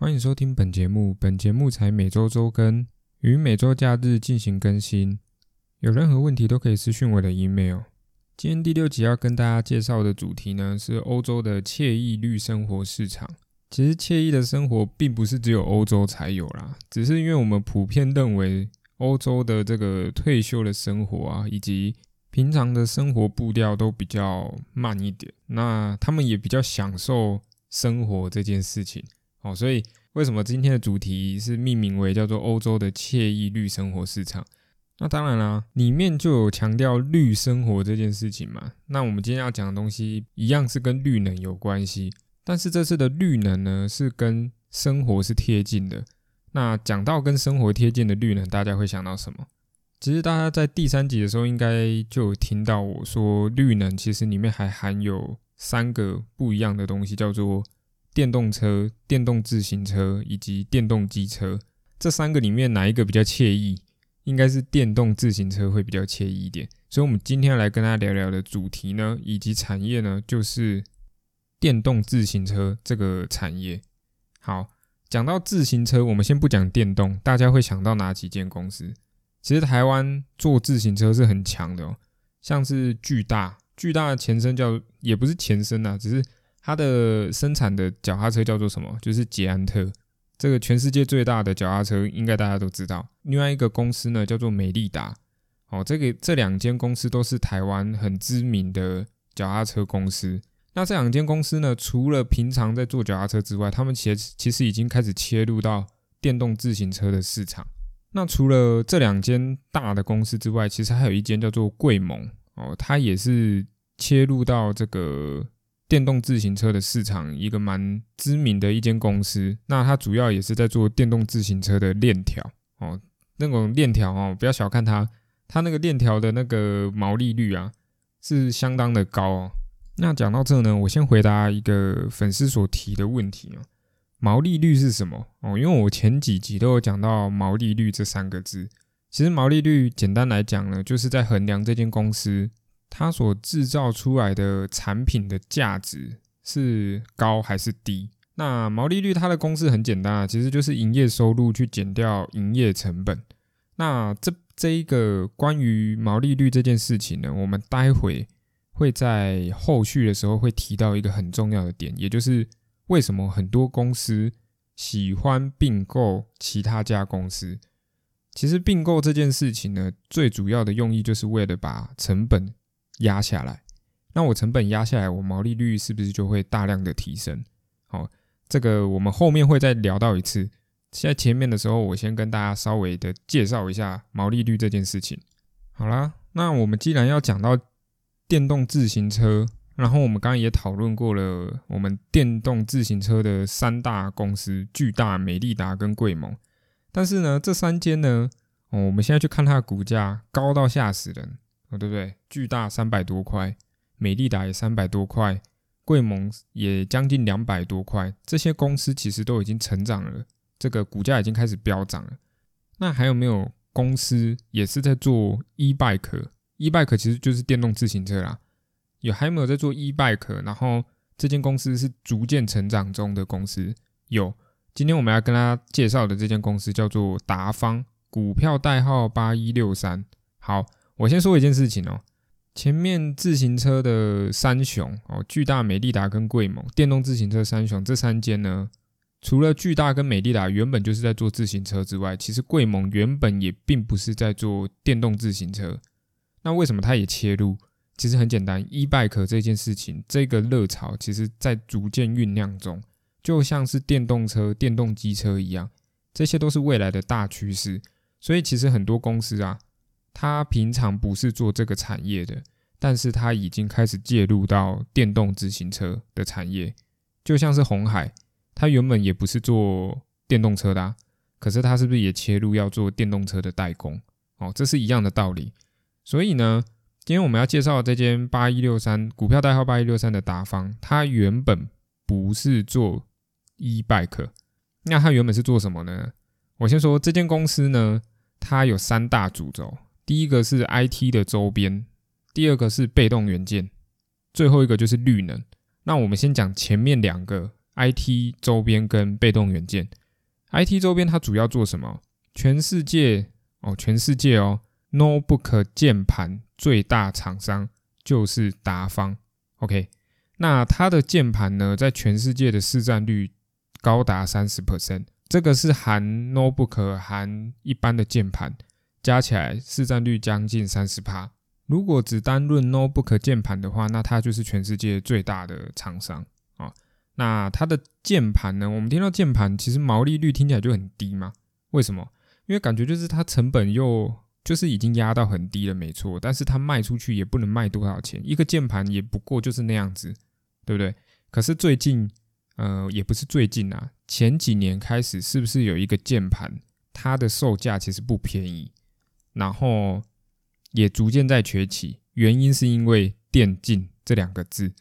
欢迎收听本节目。本节目才每周周更，于每周假日进行更新。有任何问题都可以私讯我的 email。今天第六集要跟大家介绍的主题呢，是欧洲的惬意绿生活市场。其实惬意的生活并不是只有欧洲才有啦，只是因为我们普遍认为欧洲的这个退休的生活啊，以及平常的生活步调都比较慢一点，那他们也比较享受生活这件事情。哦，所以为什么今天的主题是命名为叫做欧洲的惬意绿生活市场？那当然啦，里面就有强调绿生活这件事情嘛。那我们今天要讲的东西一样是跟绿能有关系，但是这次的绿能呢是跟生活是贴近的。那讲到跟生活贴近的绿能，大家会想到什么？其实大家在第三集的时候应该就有听到我说，绿能其实里面还含有三个不一样的东西，叫做。电动车、电动自行车以及电动机车这三个里面哪一个比较惬意？应该是电动自行车会比较惬意一点。所以，我们今天来跟大家聊聊的主题呢，以及产业呢，就是电动自行车这个产业。好，讲到自行车，我们先不讲电动，大家会想到哪几间公司？其实台湾做自行车是很强的哦，像是巨大，巨大的前身叫也不是前身呐，只是。它的生产的脚踏车叫做什么？就是捷安特，这个全世界最大的脚踏车，应该大家都知道。另外一个公司呢，叫做美利达。哦，这个这两间公司都是台湾很知名的脚踏车公司。那这两间公司呢，除了平常在做脚踏车之外，他们其实其实已经开始切入到电动自行车的市场。那除了这两间大的公司之外，其实还有一间叫做贵盟。哦，它也是切入到这个。电动自行车的市场，一个蛮知名的一间公司，那它主要也是在做电动自行车的链条哦，那种链条哦，不要小看它，它那个链条的那个毛利率啊，是相当的高哦。那讲到这呢，我先回答一个粉丝所提的问题哦，毛利率是什么哦？因为我前几集都有讲到毛利率这三个字，其实毛利率简单来讲呢，就是在衡量这间公司。它所制造出来的产品的价值是高还是低？那毛利率它的公式很简单啊，其实就是营业收入去减掉营业成本。那这这一个关于毛利率这件事情呢，我们待会会在后续的时候会提到一个很重要的点，也就是为什么很多公司喜欢并购其他家公司。其实并购这件事情呢，最主要的用意就是为了把成本。压下来，那我成本压下来，我毛利率是不是就会大量的提升？好，这个我们后面会再聊到一次。现在前面的时候，我先跟大家稍微的介绍一下毛利率这件事情。好啦，那我们既然要讲到电动自行车，然后我们刚刚也讨论过了，我们电动自行车的三大公司：巨大、美利达跟贵盟。但是呢，这三间呢，哦，我们现在去看它的股价，高到吓死人。哦，对不对？巨大三百多块，美利达也三百多块，贵盟也将近两百多块。这些公司其实都已经成长了，这个股价已经开始飙涨了。那还有没有公司也是在做 e bike？e bike 其实就是电动自行车啦。有还有没有在做 e bike？然后这间公司是逐渐成长中的公司。有，今天我们要跟大家介绍的这间公司叫做达方，股票代号八一六三。好。我先说一件事情哦，前面自行车的三雄哦，巨大、美利达跟贵盟电动自行车三雄这三间呢，除了巨大跟美利达原本就是在做自行车之外，其实贵盟原本也并不是在做电动自行车。那为什么它也切入？其实很简单，e bike 这件事情，这个热潮其实在逐渐酝酿中，就像是电动车、电动机车一样，这些都是未来的大趋势。所以其实很多公司啊。他平常不是做这个产业的，但是他已经开始介入到电动自行车的产业，就像是红海，他原本也不是做电动车的，可是他是不是也切入要做电动车的代工？哦，这是一样的道理。所以呢，今天我们要介绍这间八一六三股票代号八一六三的达方，它原本不是做 e bike，那它原本是做什么呢？我先说这间公司呢，它有三大主轴。第一个是 IT 的周边，第二个是被动元件，最后一个就是绿能。那我们先讲前面两个 IT 周边跟被动元件。IT 周边它主要做什么？全世界哦，全世界哦，notebook 键盘最大厂商就是达方。OK，那它的键盘呢，在全世界的市占率高达三十 percent，这个是含 notebook 含一般的键盘加起来市占率将近三十趴。如果只单论 notebook 键盘的话，那它就是全世界最大的厂商啊。那它的键盘呢？我们听到键盘，其实毛利率听起来就很低嘛？为什么？因为感觉就是它成本又就是已经压到很低了，没错。但是它卖出去也不能卖多少钱，一个键盘也不过就是那样子，对不对？可是最近，呃，也不是最近啊，前几年开始，是不是有一个键盘，它的售价其实不便宜，然后。也逐渐在崛起，原因是因为电竞这两个字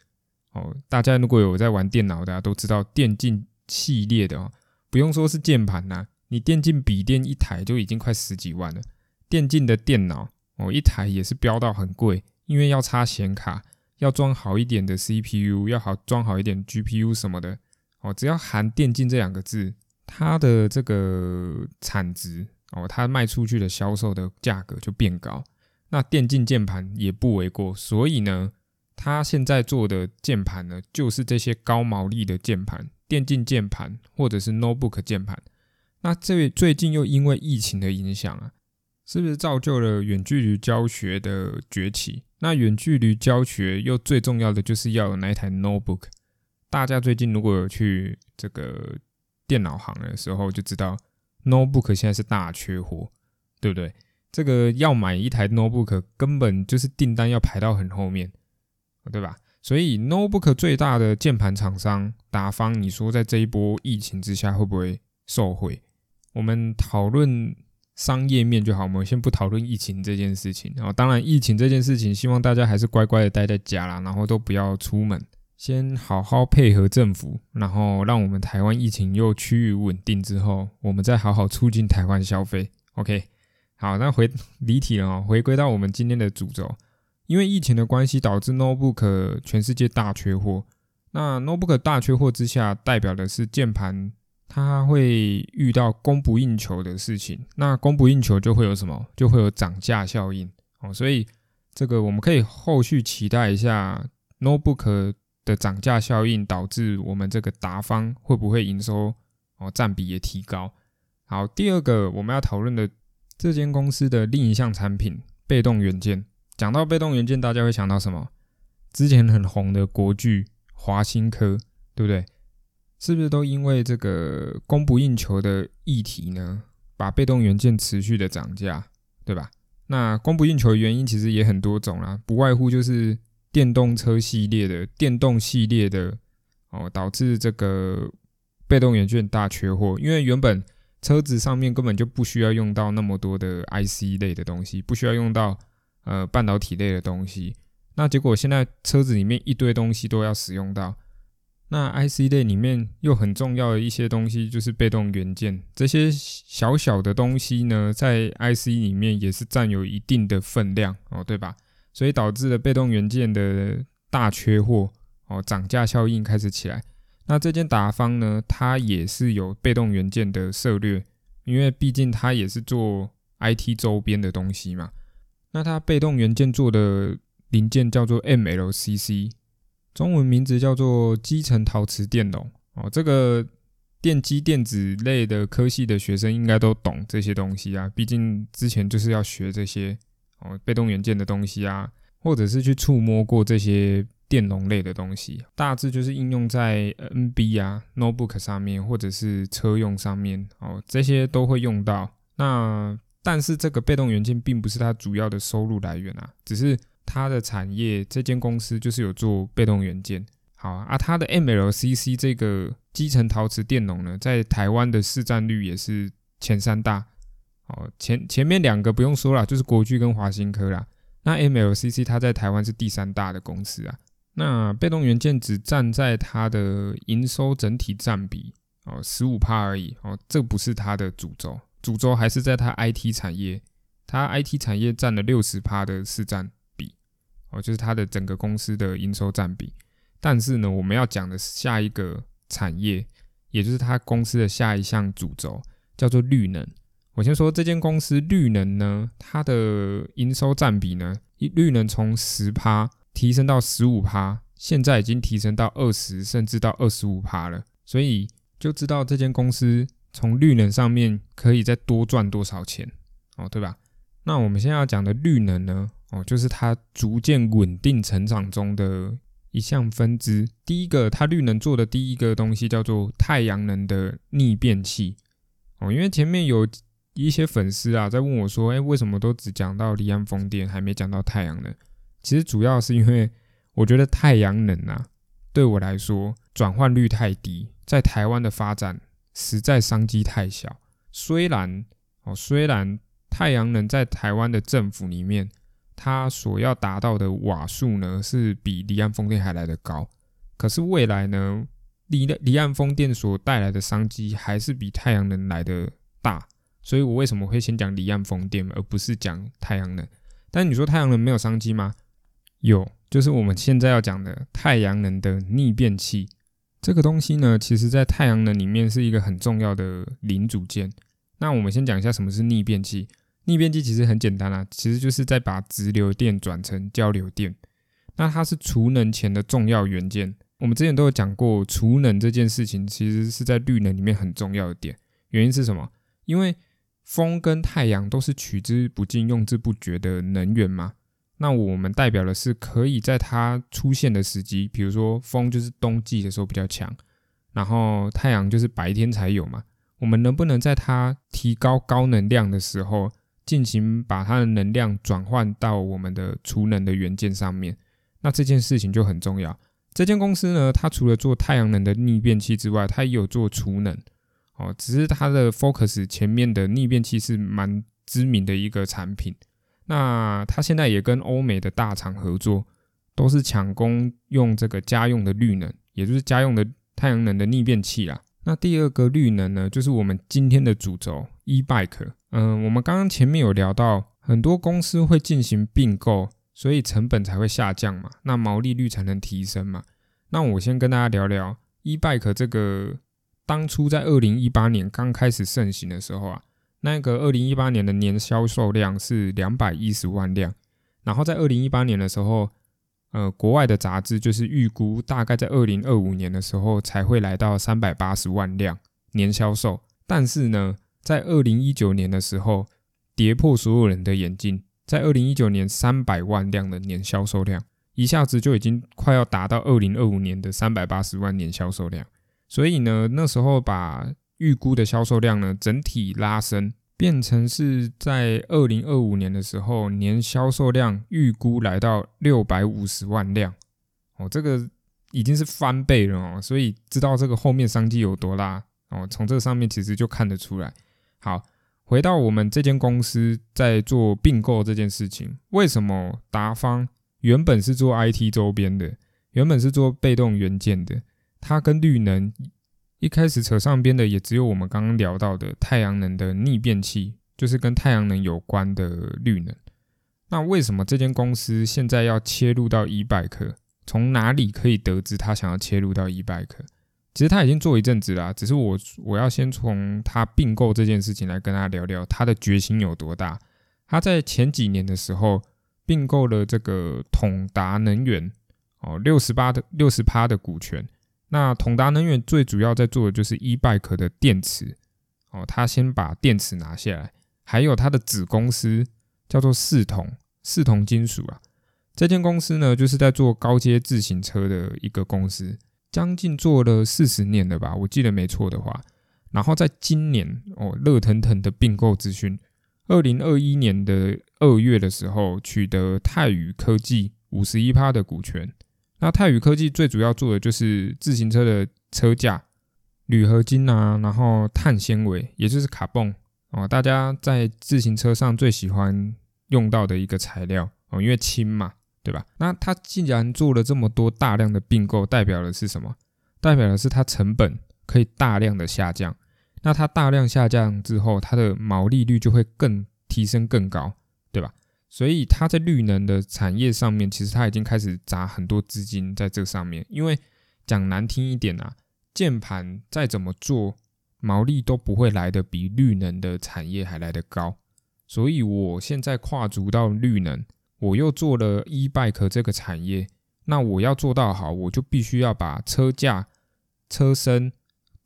哦。大家如果有在玩电脑的，都知道电竞系列的哦，不用说是键盘呐，你电竞笔电一台就已经快十几万了。电竞的电脑哦，一台也是标到很贵，因为要插显卡，要装好一点的 CPU，要好装好一点 GPU 什么的哦。只要含电竞这两个字，它的这个产值哦，它卖出去的销售的价格就变高。那电竞键盘也不为过，所以呢，他现在做的键盘呢，就是这些高毛利的键盘，电竞键盘或者是 notebook 键盘。那这最近又因为疫情的影响啊，是不是造就了远距离教学的崛起？那远距离教学又最重要的就是要有那一台 notebook。大家最近如果有去这个电脑行的时候，就知道 notebook 现在是大缺货，对不对？这个要买一台 notebook，根本就是订单要排到很后面，对吧？所以 notebook 最大的键盘厂商达方，你说在这一波疫情之下会不会受惠？我们讨论商业面就好，我们先不讨论疫情这件事情。然后，当然疫情这件事情，希望大家还是乖乖的待在家啦，然后都不要出门，先好好配合政府，然后让我们台湾疫情又趋于稳定之后，我们再好好促进台湾消费。OK。好，那回离题了哦，回归到我们今天的主轴，因为疫情的关系，导致 notebook 全世界大缺货。那 notebook 大缺货之下，代表的是键盘它会遇到供不应求的事情。那供不应求就会有什么？就会有涨价效应哦。所以这个我们可以后续期待一下 notebook 的涨价效应，导致我们这个达方会不会营收哦占比也提高。好，第二个我们要讨论的。这间公司的另一项产品——被动元件。讲到被动元件，大家会想到什么？之前很红的国巨、华新科，对不对？是不是都因为这个供不应求的议题呢，把被动元件持续的涨价，对吧？那供不应求的原因其实也很多种啦，不外乎就是电动车系列的、电动系列的哦，导致这个被动元件大缺货，因为原本。车子上面根本就不需要用到那么多的 IC 类的东西，不需要用到呃半导体类的东西。那结果现在车子里面一堆东西都要使用到，那 IC 类里面又很重要的一些东西就是被动元件，这些小小的东西呢，在 IC 里面也是占有一定的分量哦，对吧？所以导致了被动元件的大缺货哦，涨价效应开始起来。那这间达方呢，它也是有被动元件的策略，因为毕竟它也是做 IT 周边的东西嘛。那它被动元件做的零件叫做 MLCC，中文名字叫做基层陶瓷电容哦。这个电机电子类的科系的学生应该都懂这些东西啊，毕竟之前就是要学这些哦被动元件的东西啊，或者是去触摸过这些。电容类的东西，大致就是应用在 NB 啊、notebook 上面，或者是车用上面哦，这些都会用到。那但是这个被动元件并不是它主要的收入来源啊，只是它的产业这间公司就是有做被动元件。好啊，它的 MLCC 这个基层陶瓷电容呢，在台湾的市占率也是前三大。哦，前前面两个不用说了，就是国巨跟华新科啦。那 MLCC 它在台湾是第三大的公司啊。那被动元件只占在它的营收整体占比哦十五帕而已哦，这不是它的主轴，主轴还是在它 IT 产业，它 IT 产业占了六十帕的市占比哦，就是它的整个公司的营收占比。但是呢，我们要讲的下一个产业，也就是他公司的下一项主轴，叫做绿能。我先说这间公司绿能呢，它的营收占比呢，绿能从十趴提升到十五趴，现在已经提升到二十，甚至到二十五趴了。所以就知道这间公司从绿能上面可以再多赚多少钱哦，对吧？那我们现在要讲的绿能呢，哦，就是它逐渐稳定成长中的一项分支。第一个，它绿能做的第一个东西叫做太阳能的逆变器哦，因为前面有。一些粉丝啊，在问我说：“哎，为什么都只讲到离岸风电，还没讲到太阳能？”其实主要是因为我觉得太阳能啊，对我来说转换率太低，在台湾的发展实在商机太小。虽然哦，虽然太阳能在台湾的政府里面，它所要达到的瓦数呢，是比离岸风电还来得高，可是未来呢，离离岸风电所带来的商机还是比太阳能来的大。所以我为什么会先讲离岸风电，而不是讲太阳能？但你说太阳能没有商机吗？有，就是我们现在要讲的太阳能的逆变器。这个东西呢，其实在太阳能里面是一个很重要的零组件。那我们先讲一下什么是逆变器。逆变器其实很简单啊，其实就是在把直流电转成交流电。那它是储能前的重要元件。我们之前都有讲过，储能这件事情其实是在绿能里面很重要的点。原因是什么？因为风跟太阳都是取之不尽、用之不绝的能源嘛？那我们代表的是可以在它出现的时机，比如说风就是冬季的时候比较强，然后太阳就是白天才有嘛。我们能不能在它提高高能量的时候，进行把它的能量转换到我们的储能的元件上面？那这件事情就很重要。这间公司呢，它除了做太阳能的逆变器之外，它也有做储能。哦，只是它的 Focus 前面的逆变器是蛮知名的一个产品。那它现在也跟欧美的大厂合作，都是抢攻用这个家用的绿能，也就是家用的太阳能的逆变器啦。那第二个绿能呢，就是我们今天的主轴 E-Bike。嗯，我们刚刚前面有聊到，很多公司会进行并购，所以成本才会下降嘛，那毛利率才能提升嘛。那我先跟大家聊聊 E-Bike 这个。当初在二零一八年刚开始盛行的时候啊，那个二零一八年的年销售量是两百一十万辆，然后在二零一八年的时候，呃，国外的杂志就是预估大概在二零二五年的时候才会来到三百八十万辆年销售，但是呢，在二零一九年的时候跌破所有人的眼镜，在二零一九年三百万辆的年销售量，一下子就已经快要达到二零二五年的三百八十万年销售量。所以呢，那时候把预估的销售量呢整体拉升，变成是在二零二五年的时候，年销售量预估来到六百五十万辆。哦，这个已经是翻倍了哦，所以知道这个后面商机有多大哦。从这上面其实就看得出来。好，回到我们这间公司在做并购这件事情，为什么达方原本是做 IT 周边的，原本是做被动元件的？它跟绿能一开始扯上边的，也只有我们刚刚聊到的太阳能的逆变器，就是跟太阳能有关的绿能。那为什么这间公司现在要切入到 e-bike？从哪里可以得知他想要切入到 e-bike？其实他已经做一阵子啦，只是我我要先从他并购这件事情来跟他聊聊他的决心有多大。他在前几年的时候并购了这个统达能源哦，六十八的六十趴的股权。那统达能源最主要在做的就是 e-bike 的电池哦，他先把电池拿下来，还有他的子公司叫做四统四统金属啊，这间公司呢就是在做高阶自行车的一个公司，将近做了四十年了吧，我记得没错的话。然后在今年哦，热腾腾的并购资讯，二零二一年的二月的时候取得泰宇科技五十一趴的股权。那泰宇科技最主要做的就是自行车的车架、铝合金啊，然后碳纤维，也就是卡泵哦，大家在自行车上最喜欢用到的一个材料哦，因为轻嘛，对吧？那它既然做了这么多大量的并购，代表的是什么？代表的是它成本可以大量的下降。那它大量下降之后，它的毛利率就会更提升更高，所以它在绿能的产业上面，其实它已经开始砸很多资金在这上面。因为讲难听一点啊，键盘再怎么做，毛利都不会来的比绿能的产业还来得高。所以我现在跨足到绿能，我又做了 e bike 这个产业，那我要做到好，我就必须要把车架、车身。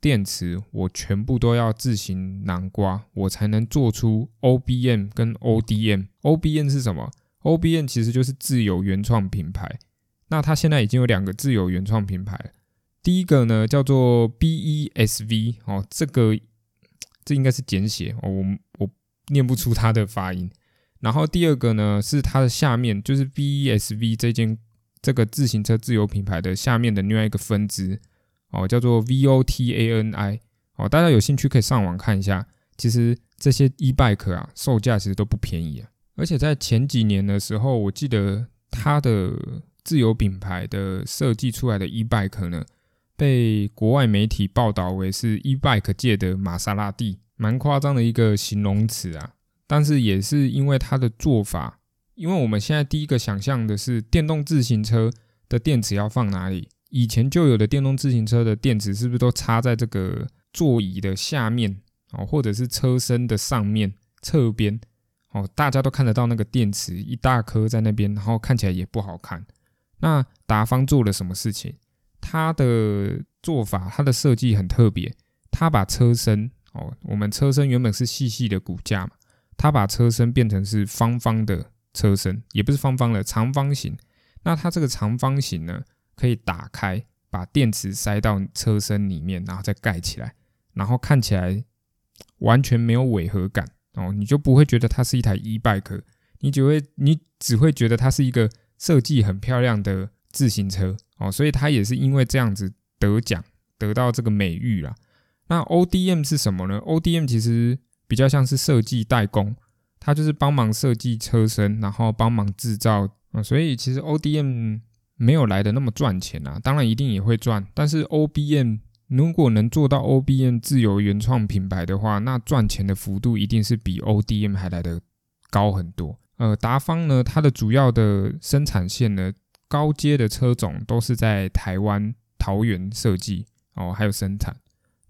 电池我全部都要自行南瓜，我才能做出 OBM 跟 ODM。OBM 是什么？OBM 其实就是自有原创品牌。那它现在已经有两个自有原创品牌。第一个呢叫做 BESV 哦，这个这应该是简写，我我念不出它的发音。然后第二个呢是它的下面，就是 BESV 这间这个自行车自有品牌的下面的另外一个分支。哦，叫做 VOTANI 哦，大家有兴趣可以上网看一下。其实这些 e bike 啊，售价其实都不便宜啊。而且在前几年的时候，我记得它的自有品牌的设计出来的 e bike 呢，被国外媒体报道为是 e bike 界的玛莎拉蒂，蛮夸张的一个形容词啊。但是也是因为它的做法，因为我们现在第一个想象的是电动自行车的电池要放哪里。以前就有的电动自行车的电池是不是都插在这个座椅的下面哦，或者是车身的上面侧边哦？大家都看得到那个电池一大颗在那边，然后看起来也不好看。那达方做了什么事情？他的做法，他的设计很特别。他把车身哦，我们车身原本是细细的骨架嘛，他把车身变成是方方的车身，也不是方方的长方形。那它这个长方形呢？可以打开，把电池塞到车身里面，然后再盖起来，然后看起来完全没有违和感哦，你就不会觉得它是一台 e bike，你只会你只会觉得它是一个设计很漂亮的自行车哦，所以它也是因为这样子得奖，得到这个美誉啦。那 O D M 是什么呢？O D M 其实比较像是设计代工，它就是帮忙设计车身，然后帮忙制造啊，所以其实 O D M。没有来的那么赚钱啊，当然一定也会赚，但是 OBM 如果能做到 OBM 自由原创品牌的话，那赚钱的幅度一定是比 ODM 还来的高很多。呃，达方呢，它的主要的生产线呢，高阶的车种都是在台湾桃园设计哦，还有生产，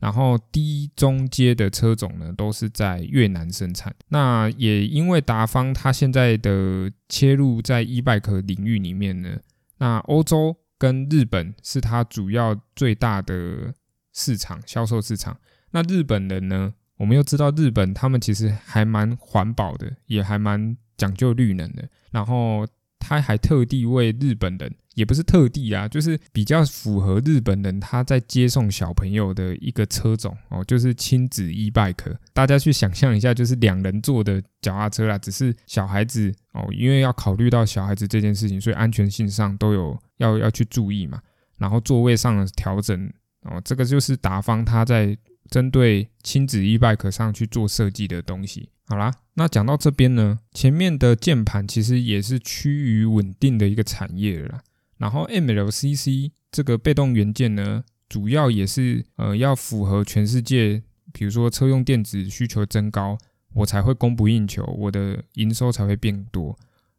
然后低中阶的车种呢，都是在越南生产。那也因为达方它现在的切入在 e bike 领域里面呢。那欧洲跟日本是它主要最大的市场销售市场。那日本人呢？我们又知道日本他们其实还蛮环保的，也还蛮讲究绿能的。然后。他还特地为日本人，也不是特地啊，就是比较符合日本人他在接送小朋友的一个车种哦，就是亲子 e bike。大家去想象一下，就是两人坐的脚踏车啦，只是小孩子哦，因为要考虑到小孩子这件事情，所以安全性上都有要要去注意嘛。然后座位上的调整哦，这个就是达方他在针对亲子 e bike 上去做设计的东西。好啦，那讲到这边呢，前面的键盘其实也是趋于稳定的一个产业了。然后 MLCC 这个被动元件呢，主要也是呃要符合全世界，比如说车用电子需求增高，我才会供不应求，我的营收才会变多。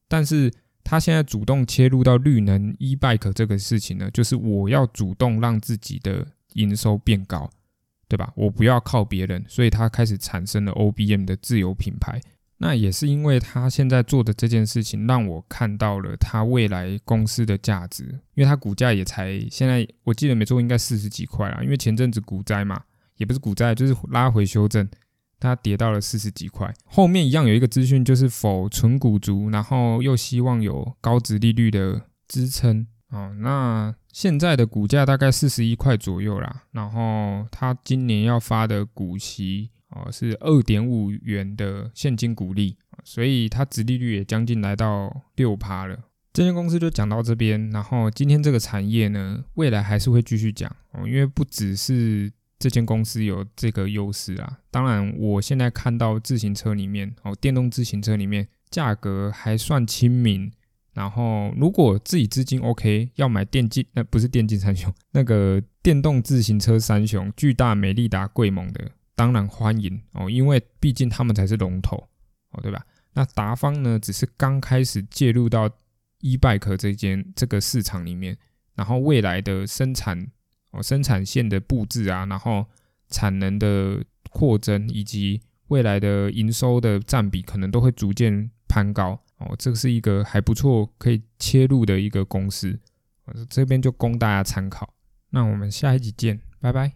但是它现在主动切入到绿能 e bike 这个事情呢，就是我要主动让自己的营收变高。对吧？我不要靠别人，所以他开始产生了 OBM 的自有品牌。那也是因为他现在做的这件事情，让我看到了他未来公司的价值。因为他股价也才现在，我记得没错，应该四十几块啦。因为前阵子股灾嘛，也不是股灾，就是拉回修正，它跌到了四十几块。后面一样有一个资讯，就是否纯股族，然后又希望有高值利率的支撑。哦，那现在的股价大概四十一块左右啦，然后它今年要发的股息哦是二点五元的现金股利，所以它值利率也将近来到六趴了。这间公司就讲到这边，然后今天这个产业呢，未来还是会继续讲哦，因为不只是这间公司有这个优势啊，当然我现在看到自行车里面哦，电动自行车里面价格还算亲民。然后，如果自己资金 OK，要买电竞，那不是电竞三雄，那个电动自行车三雄，巨大、美利达、贵盟的，当然欢迎哦，因为毕竟他们才是龙头哦，对吧？那达方呢，只是刚开始介入到 e bike 这间这个市场里面，然后未来的生产哦，生产线的布置啊，然后产能的扩增以及未来的营收的占比，可能都会逐渐攀高哦。这个是一个还不错可以切入的一个公司，这边就供大家参考。那我们下一集见，拜拜。